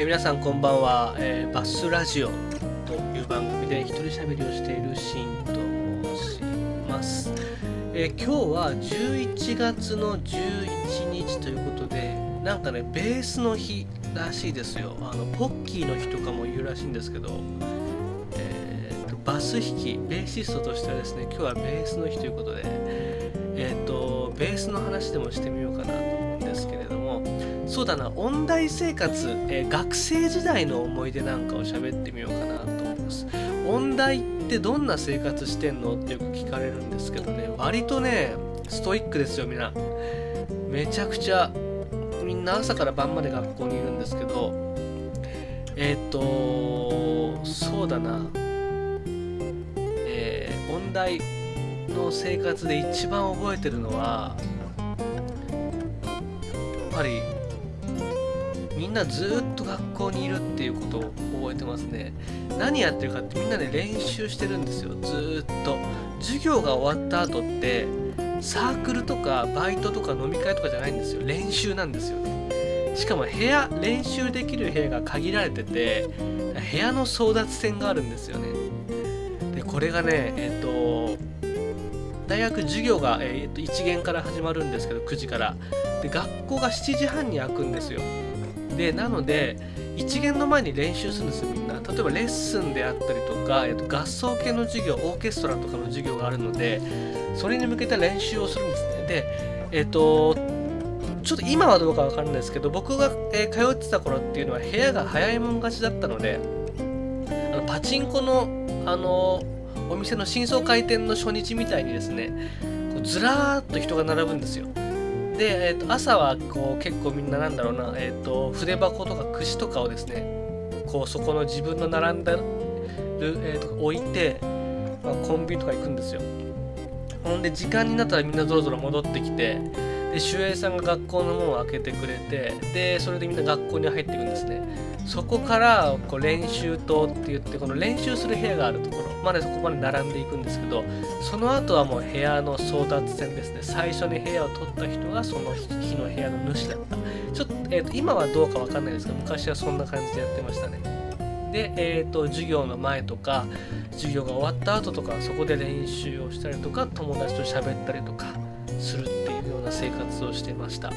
えー、皆さんこんばんは、えー、バスラジオという番組で一人喋りをしているシンと申します、えー、今日は11月の11日ということでなんかねベースの日らしいですよ。あのポッキーの日とかも言うらしいんですけど、えーと、バス弾きベーシストとしてはですね今日はベースの日ということでえっ、とベースの話でもしてみようかなとそうだな音大生活、えー、学生時代の思い出なんかを喋ってみようかなと思います。音大ってどんな生活してんのってよく聞かれるんですけどね割とねストイックですよみんなめちゃくちゃみんな朝から晩まで学校にいるんですけどえっ、ー、とそうだな。えー、音大の生活で一番覚えてるのはやっぱりんなずっと学校にいるっていうことを覚えてますね。何やってるかってみんなで練習してるんですよ。ずっと。授業が終わった後ってサークルとかバイトとか飲み会とかじゃないんですよ。練習なんですよね。しかも部屋練習できる部屋が限られてて部屋の争奪戦があるんですよね。でこれがねえっ、と大学授業が、えー、と1限から始まるんですけど9時から。で学校が7時半に開くんですよ。でなので1限の前に練習するんですよみんな。例えばレッスンであったりとか、えー、と合奏系の授業オーケストラとかの授業があるのでそれに向けた練習をするんですね。でえっ、とちょっと今はどうかわからないですけど僕が、えー、通ってた頃っていうのは部屋が早いもん勝ちだったのであのパチンコのあのお店の新装開店の初日みたいにですねこうずらーっと人が並ぶんですよ。で、えー、と朝はこう結構みんななんだろうな、えー、と筆箱とか櫛とかをですねこうそこの自分の並んでる、えー、と置いて、まあ、コンビニとか行くんですよ。ほんで時間になったらみんなぞろぞろ戻ってきてで守衛さんが学校の門を開けてくれてでそれでみんな学校に入っていくんですね。そこからこう練習棟って言ってこの練習する部屋があるところまでそこまで並んでいくんですけどその後はもう部屋の争奪戦ですね。最初に部屋を取った人がその日の部屋の主だった。ちょっと,、えーと、今はどうかわかんないですけど昔はそんな感じでやってましたね。で、えーと、授業の前とか授業が終わった後とかそこで練習をしたりとか友達と喋ったりとかするな生活をしてました。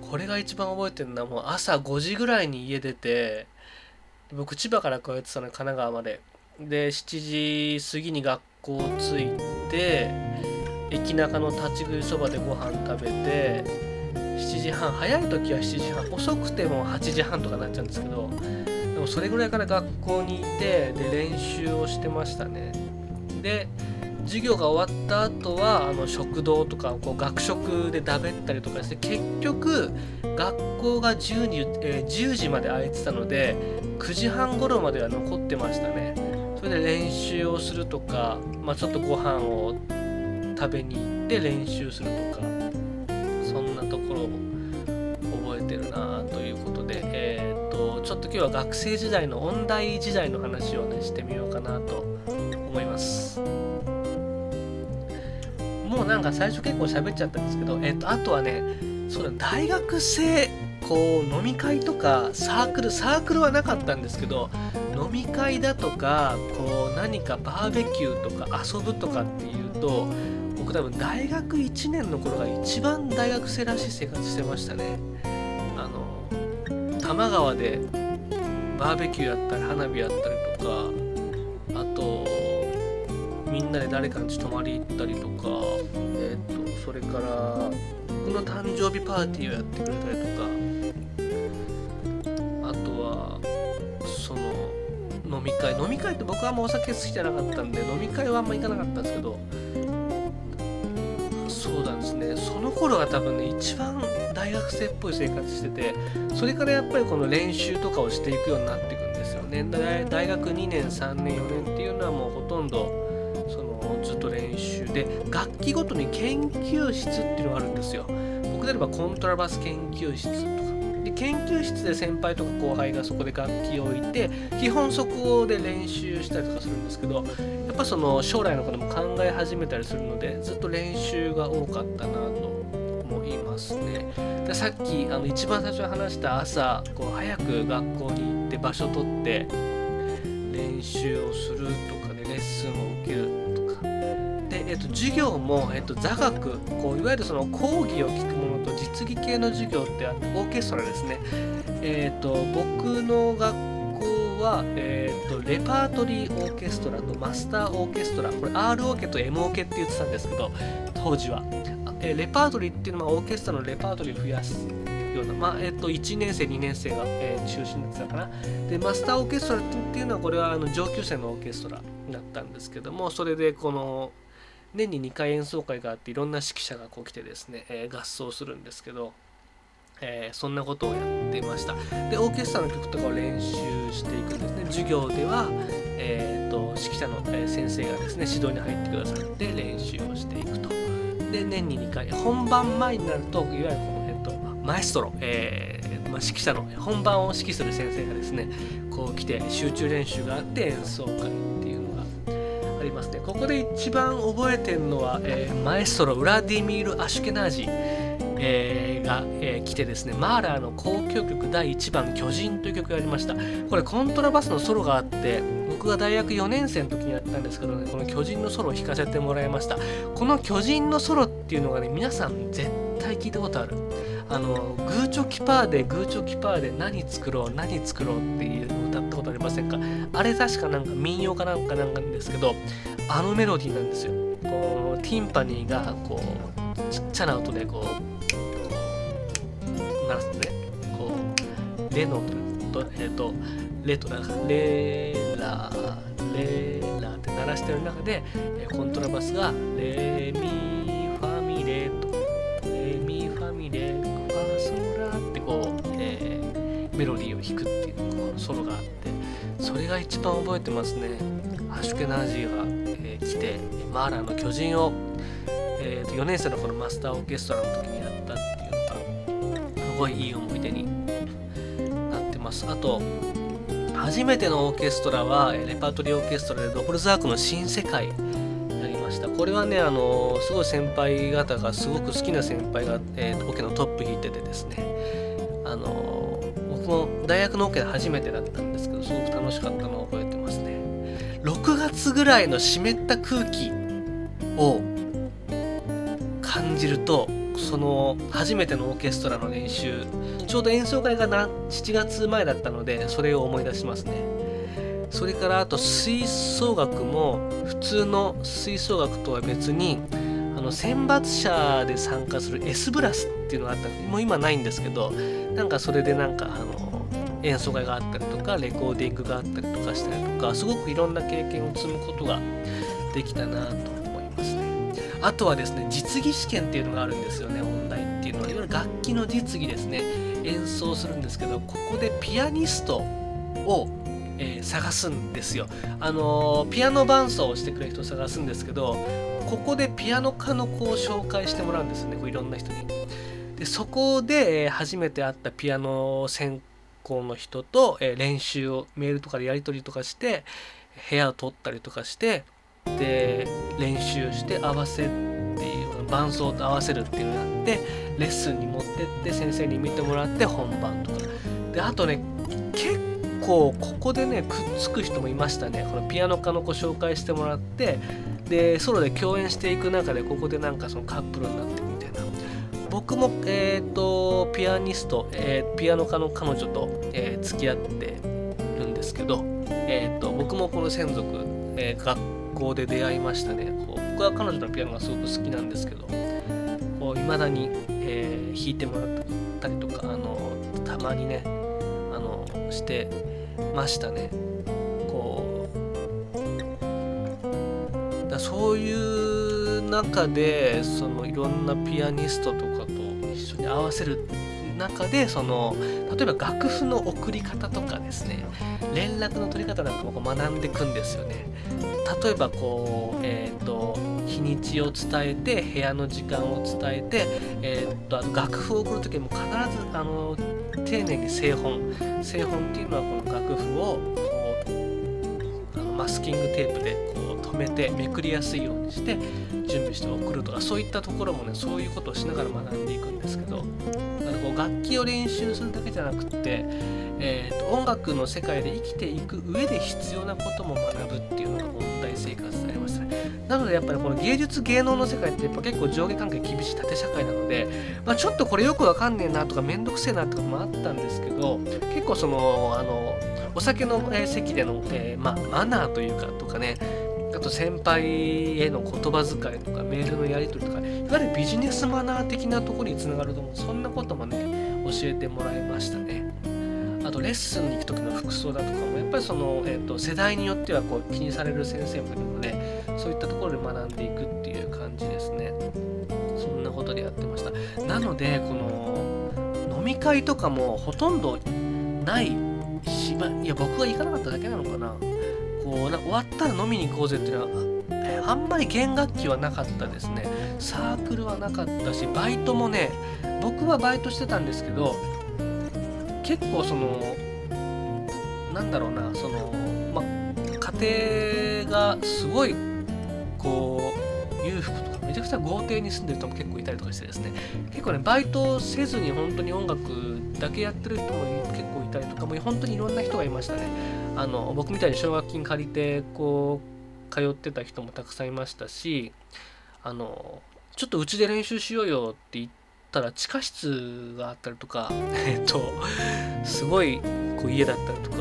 これが一番覚えてるのはもう朝5時ぐらいに家出て僕千葉から通ってたの神奈川まで。で7時過ぎに学校着いて駅中の立ち食いそばでご飯食べて7時半早い時は7時半遅くても8時半とかなっちゃうんですけどでもそれぐらいから学校にいてで練習をしてましたね。で授業が終わった後はあの食堂とかこう学食でだべったりとかして結局学校が 10, 時,、えー、10時まで空いてたので9時半頃までは残ってましたね。それで練習をするとか、まあ、ちょっとご飯を食べに行って練習するとかそんなところを覚えてるなということで、えー、っとちょっと今日は学生時代の音大時代の話をねしてみようかなとなんか最初結構喋っちゃったんですけど、えっと、あとはね、そうだ、大学生、こう、飲み会とか、サークル、サークルはなかったんですけど、飲み会だとか、こう、何かバーベキューとか遊ぶとかっていうと、僕多分大学1年の頃が一番大学生らしい生活してましたね。あの、多摩川でバーベキューやったり花火やったりとか、んなで誰かに泊まり行ったりとか、え、ー、とそれから僕の誕生日パーティーをやってくれたりとかあとはその飲み会。飲み会って僕はあんまお酒好きじゃなかったんで飲み会はあんま行かなかったんですけどそうなんですね。その頃が多分ね一番大学生っぽい生活しててそれからやっぱりこの練習とかをしていくようになっていくんですよね。大学2年3年4年っていうのはもうほとんどで楽器ごとに研究室っていうのがあるんですよ。僕であればコントラバス研究室とか。で研究室で先輩とか後輩がそこで楽器を置いて基本そこで練習したりとかするんですけどやっぱその将来のことも考え始めたりするのでずっと練習が多かったなと思いますね。でさっきあの一番最初に話した朝こう早く学校に行って場所取って練習をするとかでレッスンを受ける、えっと、授業も、えっと、座学こういわゆるその講義を聞くものと実技系の授業ってオーケストラですね。えっと僕の学校は、えーと、レパートリーオーケストラとマスターオーケストラこれ R オーケと M オーケって言ってたんですけど当時は、え、レパートリーっていうのはオーケストラのレパートリーを増やすような、まあえーと、1年生2年生が、えー、中心だったかな。でマスターオーケストラっていうのはこれはあの上級生のオーケストラだったんですけどもそれでこの年に2回演奏会があっていろんな指揮者がこう来てですね、えー、合奏するんですけど、えー、そんなことをやってました。でオーケストラの曲とかを練習していくんですね。授業では、えーと、指揮者の先生がですね指導に入ってくださって練習をしていくと。で年に2回本番前になるといわゆるこの、えーと、マエストロ、えーまあ、指揮者の本番を指揮する先生がですねこう来て集中練習があって演奏会ありますね。ここで一番覚えてるのは、えー、マエストロウラディミール・アシュケナージえー、が、えー、来てですね。マーラーの交響曲第1番「巨人」という曲がありました。これコントラバスのソロがあって僕が大学4年生の時にったんですけどねこの巨人のソロを弾かせてもらいました。この巨人のソロっていうのがね皆さん絶対聞いたことある。あのグーチョキパーでグーチョキパーで何作ろう何作ろうっていうのを歌ったことありませんか？あれ確かなんか民謡かなんかなんかんですけどあのメロディーなんですよ。こうティンパニーがこうちっちゃな音でこう鳴らすとね。こうレの音とえっ、ー、とレとなんかレラレラって鳴らしてる中でコントラバスがレミファミレとレミファミレファソラってこう、えー、メロディーを弾くっていうソロがあってそれが一番覚えてますね。ハシュケナージーが、えー、来てマーラーの巨人を、えー、4年生のこのマスターオーケストラの時にやったっていうのがすごいいい思い出になってます。あと初めてのオーケストラはレパートリーオーケストラでドホルザークの新世界やりました。これはねあのすごい先輩方がすごく好きな先輩が、えー、オケのトップ弾いててですね。あの僕も大学のオケで初めてだったんですけどすごく楽しかったのを覚えてますね。6月ぐらいの湿った空気を感じるとその初めてのオーケストラの練習ちょうど演奏会がな7月前だったのでそれを思い出しますね。それからあと吹奏楽も普通の吹奏楽とは別にあの選抜者で参加する S ブラスっていうのがあったもう今ないんですけどなんかそれでなんかあの演奏会があったりとかレコーディングがあったりとかしたりとかすごくいろんな経験を積むことができたなとあとはですね実技試験っていうのがあるんですよね音大っていうのは。いわゆる楽器の実技ですね。演奏するんですけどここでピアニストを、えー、探すんですよ。あのー、ピアノ伴奏をしてくれる人を探すんですけどここでピアノ科の子を紹介してもらうんですよねこういろんな人に。でそこで、え、初めて会ったピアノ専攻の人と、え練習をメールとかでやり取りとかして部屋を取ったりとかしてで練習して合わせっていう伴奏と合わせるっていうのをやってレッスンに持ってって先生に見てもらって本番とか。であとね結構ここでねくっつく人もいましたね。このピアノ科の子紹介してもらってでソロで共演していく中でここでなんかそのカップルになってみたいな。僕もえっ、ー、とピアニスト、えー、ピアノ科の彼女と、えー、付き合ってるんですけど、えーと、僕もこの専属、えー、学校で出会いましたね。こう僕は彼女のピアノがすごく好きなんですけどいまだに、えー、弾いてもらったりとかあのたまにねあのしてましたね。こうだそういう中でそのいろんなピアニストとかと一緒に合わせる中でその例えば楽譜の送り方とかですね連絡の取り方なんかも学んでいくんですよね。例えばこうえ、ー、と日にちを伝えて部屋の時間を伝えて、えー、とあと楽譜を送る時も必ずあの丁寧に製本製本っていうのはこの楽譜をこうあのマスキングテープでこう止めてめくりやすいようにして準備して送るとかそういったところもねそういうことをしながら学んでいくんですけどだかこう楽器を練習するだけじゃなくって、えーと、音楽の世界で生きていく上で必要なことも学ぶっていうのが生活でありましたなのでやっぱりこの芸術芸能の世界ってやっぱ結構上下関係厳しい縦社会なので、まあ、ちょっとこれよくわかんねえなとかめんどくせえなとかもあったんですけど結構そのあのお酒の、席での、えー、まマナーというかとかねあと先輩への言葉遣いとかメールのやり取りとかいわゆるビジネスマナー的なところにつながると思う。そんなこともね教えてもらいましたね。あとレッスンに行く時の服装だとかもやっぱりその、えーと、世代によってはこう気にされる先生もいるのでそういったところで学んでいくっていう感じですね。そんなことでやってました。なのでこの飲み会とかもほとんどないし、いや僕は行かなかっただけなのかな。こうな終わったら飲みに行こうぜっていうのはあんまり弦楽器はなかったですね。サークルはなかったしバイトもね僕はバイトしてたんですけど結構そのなんだろうなそのま家庭がすごいこう裕福とかめちゃくちゃ豪邸に住んでる人も結構いたりとかしてですね。結構ねバイトせずに本当に音楽だけやってる人も結構いたりとかもう本当にいろんな人がいましたね。あの僕みたいに奨学金借りてこう通ってた人もたくさんいましたしあのちょっとうちで練習しようよって言ったら地下室があったりとかえっとすごいこう家だったりとか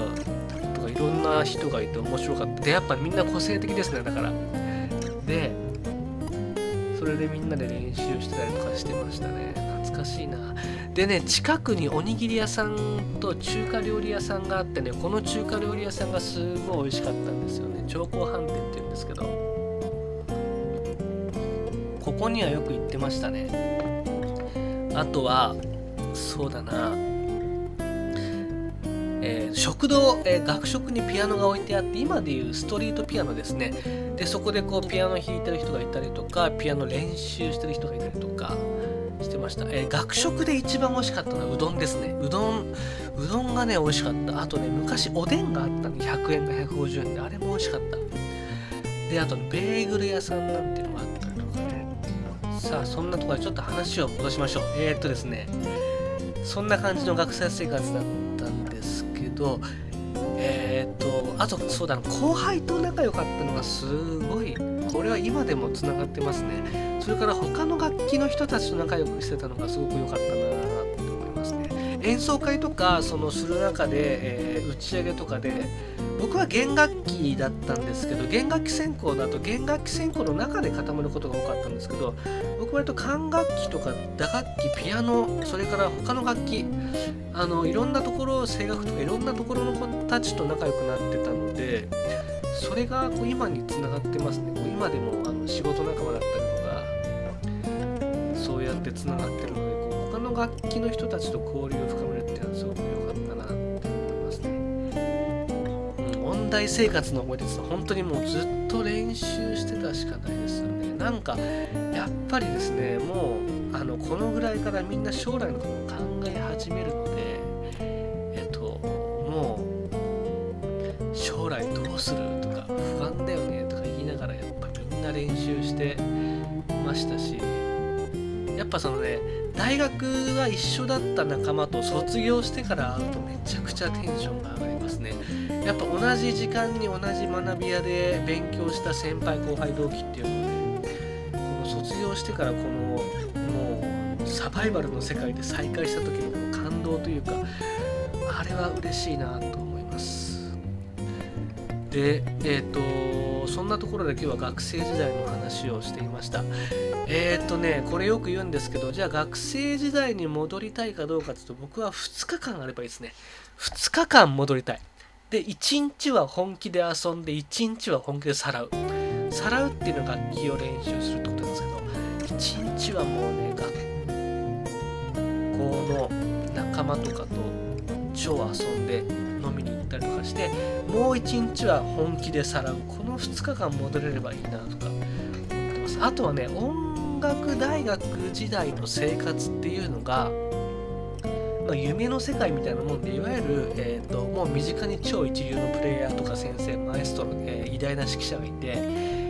とかいろんな人がいて面白かった。でやっぱみんな個性的ですね。だから。でそれでみんなで練習してたりとかしてましたね。懐かしいな。でね近くにおにぎり屋さんと中華料理屋さんがあってねこの中華料理屋さんがすごい美味しかったんですよね。長江飯店っていうんですけど。ここにはよく行ってましたね。あとはそうだな。えー、食堂、えー、学食にピアノが置いてあって今でいうストリートピアノですね。でそこでこうピアノ弾いてる人がいたりとかピアノ練習してる人がいたりとかしてました、えー、学食で一番美味しかったのはうどんですね。うどんうどんがね美味しかった。あとね昔おでんがあったの。100円か150円であれも美味しかった。であと、ね、ベーグル屋さんなんていうのさあそんなところでちょっと話を戻しましょう。えー、っとですねそんな感じの学生生活だったんですけどえー、っとあとそうだな後輩と仲良かったのがすごいこれは今でもつながってますね。それから他の楽器の人たちと仲良くしてたのがすごく良かったな演奏会とかそのする中で、えー、打ち上げとかで僕は弦楽器だったんですけど弦楽器専攻だと弦楽器専攻の中で固まることが多かったんですけど僕割と管楽器とか打楽器ピアノそれから他の楽器あのいろんなところ声楽とかいろんなところの子たちと仲良くなってたのでそれがこう今につながってますね。今でもあの仕事仲間だったりとかそうやってつながってるのでの楽器の人たちと交流を深めるっていうのはすごく良かったなって思いますね、う、音大生活の思い出って本当にもうずっと練習してたしかないですよね。なんかやっぱりですねもうあのこのぐらいからみんな将来のことを考え始めるのでえっともう将来どうするとか不安だよねとか言いながらやっぱみんな練習してましたしやっぱそのね大学が一緒だった仲間と卒業してから会うとめちゃくちゃテンションが上がりますね。やっぱ同じ時間に同じ学び屋で勉強した先輩後輩同期っていうのをねこの卒業してからこのもうサバイバルの世界で再会した時の感動というかあれは嬉しいなと思います。でえっ、ー、とそんなところで今日は学生時代の話をしていました。えっ、ー、とねこれよく言うんですけどじゃあ学生時代に戻りたいかどうかというと僕は2日間あればいいですね。2日間戻りたい。で1日は本気で遊んで1日は本気でさらう。さらうっていうのは楽器を練習するってことなんですけど1日はもうね学校の仲間とかと超遊んで飲みに行ってたりとかしてもう一日は本気でさらうこの2日間戻れればいいなとか思ってます。あとはね音楽大学時代の生活っていうのが、まあ、夢の世界みたいなもんでいわゆる、えーと、もう身近に超一流のプレイヤーとか先生マエストロ、えー、偉大な指揮者がいて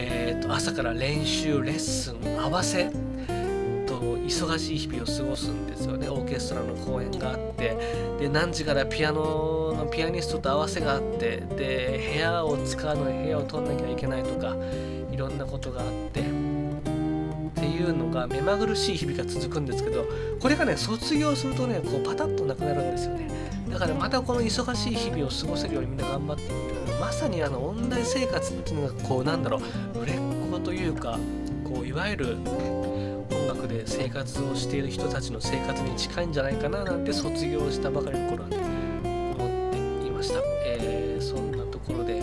えーと、朝から練習レッスン合わせと忙しい日々を過ごすんですよね。オーケストラの公演があってで何時からピアノのピアニストと合わせがあってで部屋を使うのに部屋を取んなきゃいけないとかいろんなことがあってっていうのが目まぐるしい日々が続くんですけどこれがね卒業するとねこうパタッとなくなるんですよね。だからまたこの忙しい日々を過ごせるようにみんな頑張っていくまさにあの音大生活っていうのがこうなんだろう売れっ子というかこういわゆる音楽で生活をしている人たちの生活に近いんじゃないかななんて卒業したばかりの頃は、ね、思っていました、えー、そんなところで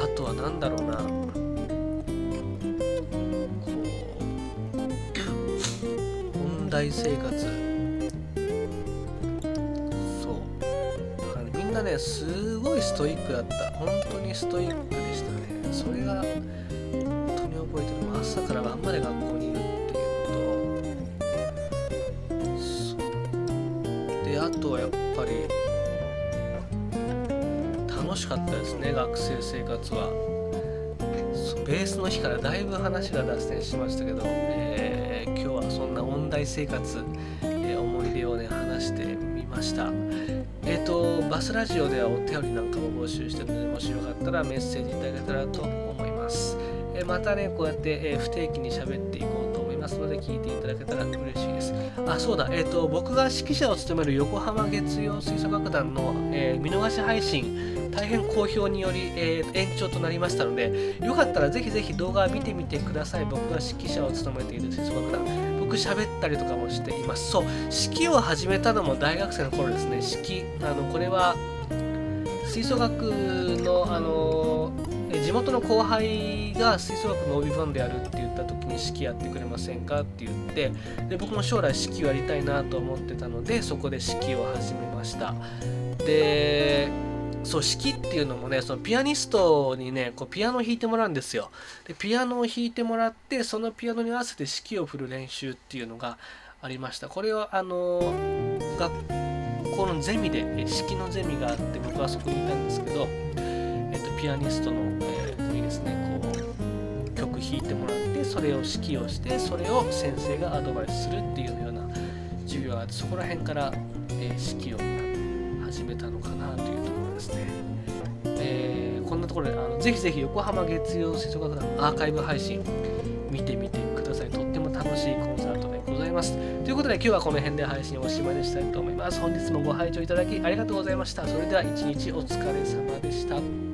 あとは何だろうな。こう音大生活。そう。みんなねすごいストイックだった。本当にストイックでしたね。それが本当に覚えてる。朝から晩まで学校にいるっていうこと。そう。であとはやっぱり楽しかったですね学生生活は。ベースの日からだいぶ話が脱線しましたけど、えー、今日はそんな音大生活、えー、思い出をね話してみました。えっ、ー、とバスラジオではお便りなんかも募集してるのでもしよかったらメッセージいただけたらと思います、えー、またねこうやって、えー、不定期に喋っていこうますので聞いていただけたら嬉しいです。あそうだ。えっ、ー、と僕が指揮者を務める横浜月曜吹奏楽団の、え見逃し配信大変好評により、え延長となりましたのでよかったらぜひぜひ動画を見てみてください。僕が指揮者を務めている吹奏楽団。僕喋ったりとかもしています。そう。式を始めたのも大学生の頃ですね。式あのこれは吹奏楽のあの地元の後輩が吹奏楽の帯番でやるって言った時に式やってくれませんかって言ってで僕も将来式をやりたいなと思ってたのでそこで式を始めました。でそう式っていうのもねそのピアニストにねこうピアノを弾いてもらうんですよ。でピアノを弾いてもらってそのピアノに合わせて指揮を振る練習っていうのがありました。これはあの学校のゼミで指揮のゼミがあって僕はそこにいたんですけど、えっと、ピアニストの、えー、ですねこう曲弾いてもらってそれを指揮をしてそれを先生がアドバイスするっていうような授業があってそこら辺から、えー、指揮を始めたのかなというところですね。えー、こんなところであのぜひぜひ横浜月曜吹奏楽団アーカイブ配信見てみてください。とっても楽しいコンサートでございます。ということで今日はこの辺で配信をおしまいにしたいと思います。本日もご拝聴いただきありがとうございました。それでは一日お疲れ様でした。